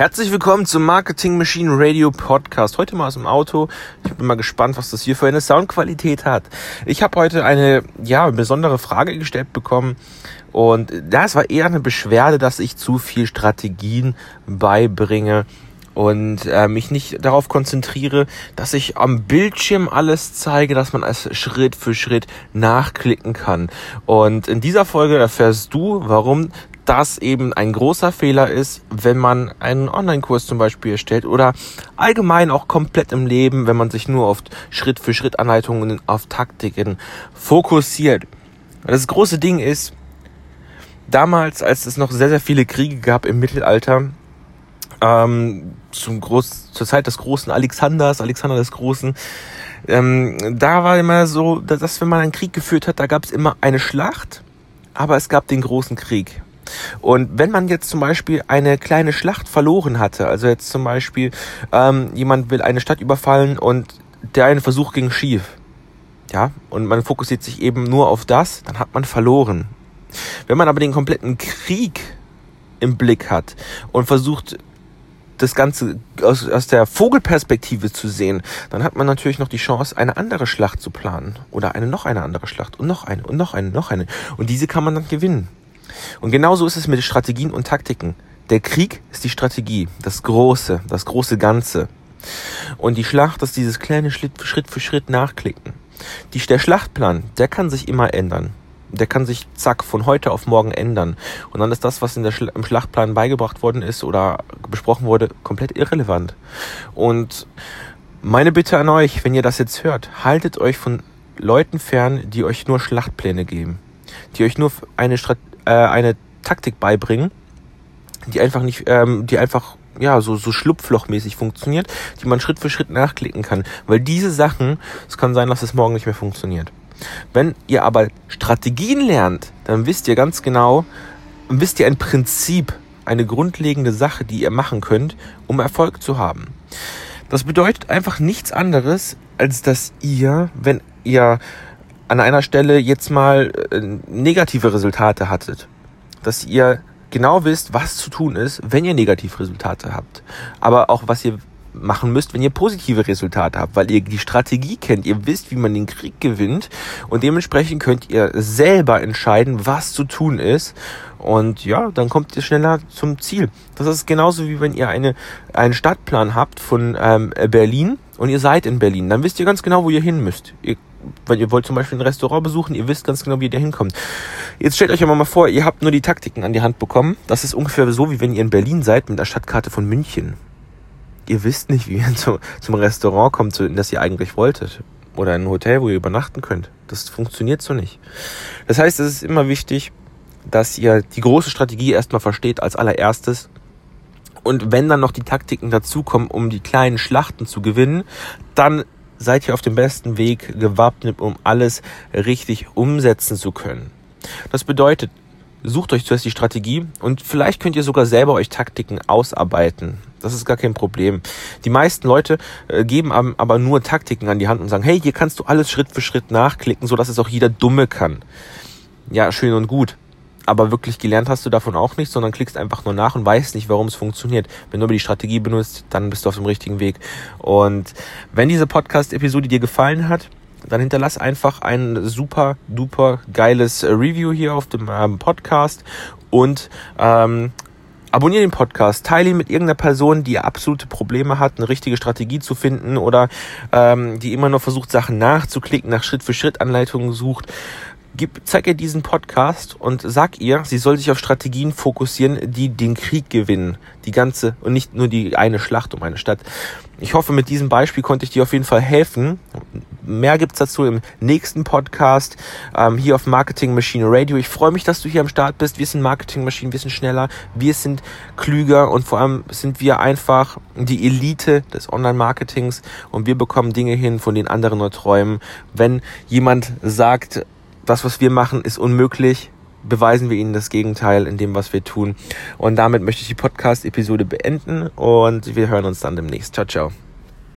Herzlich willkommen zum Marketing Machine Radio Podcast. Heute mal aus dem Auto. Ich bin mal gespannt, was das hier für eine Soundqualität hat. Ich habe heute eine ja besondere Frage gestellt bekommen und das war eher eine Beschwerde, dass ich zu viel Strategien beibringe und äh, mich nicht darauf konzentriere, dass ich am Bildschirm alles zeige, dass man es Schritt für Schritt nachklicken kann. Und in dieser Folge erfährst du, warum das eben ein großer Fehler ist, wenn man einen Online-Kurs zum Beispiel erstellt oder allgemein auch komplett im Leben, wenn man sich nur auf Schritt für Schritt Anleitungen, auf Taktiken fokussiert. Das große Ding ist, damals, als es noch sehr, sehr viele Kriege gab im Mittelalter, ähm, zum Groß, zur Zeit des großen Alexanders, Alexander des Großen, ähm, da war immer so, dass wenn man einen Krieg geführt hat, da gab es immer eine Schlacht, aber es gab den großen Krieg. Und wenn man jetzt zum Beispiel eine kleine Schlacht verloren hatte, also jetzt zum Beispiel ähm, jemand will eine Stadt überfallen und der eine Versuch ging schief, ja, und man fokussiert sich eben nur auf das, dann hat man verloren. Wenn man aber den kompletten Krieg im Blick hat und versucht, das Ganze aus, aus der Vogelperspektive zu sehen, dann hat man natürlich noch die Chance, eine andere Schlacht zu planen. Oder eine noch eine andere Schlacht und noch eine und noch eine, noch eine. Und diese kann man dann gewinnen. Und genauso ist es mit Strategien und Taktiken. Der Krieg ist die Strategie, das Große, das große Ganze. Und die Schlacht ist dieses kleine Schritt, für Schritt nachklicken. Die, der Schlachtplan, der kann sich immer ändern. Der kann sich zack von heute auf morgen ändern. Und dann ist das, was in der im Schlachtplan beigebracht worden ist oder besprochen wurde, komplett irrelevant. Und meine Bitte an euch, wenn ihr das jetzt hört, haltet euch von Leuten fern, die euch nur Schlachtpläne geben, die euch nur eine Strategie äh, eine Taktik beibringen, die einfach nicht, ähm, die einfach ja so so schlupflochmäßig funktioniert, die man Schritt für Schritt nachklicken kann, weil diese Sachen, es kann sein, dass es morgen nicht mehr funktioniert. Wenn ihr aber Strategien lernt, dann wisst ihr ganz genau, wisst ihr ein Prinzip, eine grundlegende Sache, die ihr machen könnt, um Erfolg zu haben. Das bedeutet einfach nichts anderes, als dass ihr, wenn ihr an einer Stelle jetzt mal äh, negative Resultate hattet. Dass ihr genau wisst, was zu tun ist, wenn ihr negative Resultate habt. Aber auch was ihr machen müsst, wenn ihr positive Resultate habt, weil ihr die Strategie kennt, ihr wisst, wie man den Krieg gewinnt und dementsprechend könnt ihr selber entscheiden, was zu tun ist und ja, dann kommt ihr schneller zum Ziel. Das ist genauso wie wenn ihr eine, einen Stadtplan habt von ähm, Berlin und ihr seid in Berlin, dann wisst ihr ganz genau, wo ihr hin müsst. Ihr weil ihr wollt zum Beispiel ein Restaurant besuchen, ihr wisst ganz genau, wie ihr da hinkommt. Jetzt stellt euch aber mal vor, ihr habt nur die Taktiken an die Hand bekommen. Das ist ungefähr so, wie wenn ihr in Berlin seid mit der Stadtkarte von München. Ihr wisst nicht, wie ihr zum, zum Restaurant kommt, in das ihr eigentlich wolltet. Oder in ein Hotel, wo ihr übernachten könnt. Das funktioniert so nicht. Das heißt, es ist immer wichtig, dass ihr die große Strategie erstmal versteht als allererstes. Und wenn dann noch die Taktiken dazukommen, um die kleinen Schlachten zu gewinnen, dann seid ihr auf dem besten Weg gewappnet, um alles richtig umsetzen zu können. Das bedeutet, sucht euch zuerst die Strategie und vielleicht könnt ihr sogar selber euch Taktiken ausarbeiten. Das ist gar kein Problem. Die meisten Leute äh, geben aber nur Taktiken an die Hand und sagen, hey, hier kannst du alles Schritt für Schritt nachklicken, so dass es auch jeder Dumme kann. Ja, schön und gut aber wirklich gelernt hast du davon auch nicht, sondern klickst einfach nur nach und weißt nicht, warum es funktioniert. Wenn du aber die Strategie benutzt, dann bist du auf dem richtigen Weg. Und wenn diese Podcast-Episode dir gefallen hat, dann hinterlass einfach ein super duper geiles Review hier auf dem ähm, Podcast und ähm, abonniere den Podcast, teile ihn mit irgendeiner Person, die absolute Probleme hat, eine richtige Strategie zu finden oder ähm, die immer nur versucht, Sachen nachzuklicken, nach Schritt für Schritt Anleitungen sucht gib, zeig ihr diesen Podcast und sag ihr, sie soll sich auf Strategien fokussieren, die den Krieg gewinnen. Die ganze und nicht nur die eine Schlacht um eine Stadt. Ich hoffe, mit diesem Beispiel konnte ich dir auf jeden Fall helfen. Mehr gibt's dazu im nächsten Podcast ähm, hier auf Marketing Machine Radio. Ich freue mich, dass du hier am Start bist. Wir sind Marketing Machine, wir sind schneller, wir sind klüger und vor allem sind wir einfach die Elite des Online-Marketings und wir bekommen Dinge hin, von denen andere nur träumen. Wenn jemand sagt, das, was wir machen, ist unmöglich. Beweisen wir ihnen das Gegenteil in dem, was wir tun. Und damit möchte ich die Podcast-Episode beenden und wir hören uns dann demnächst. Ciao, ciao.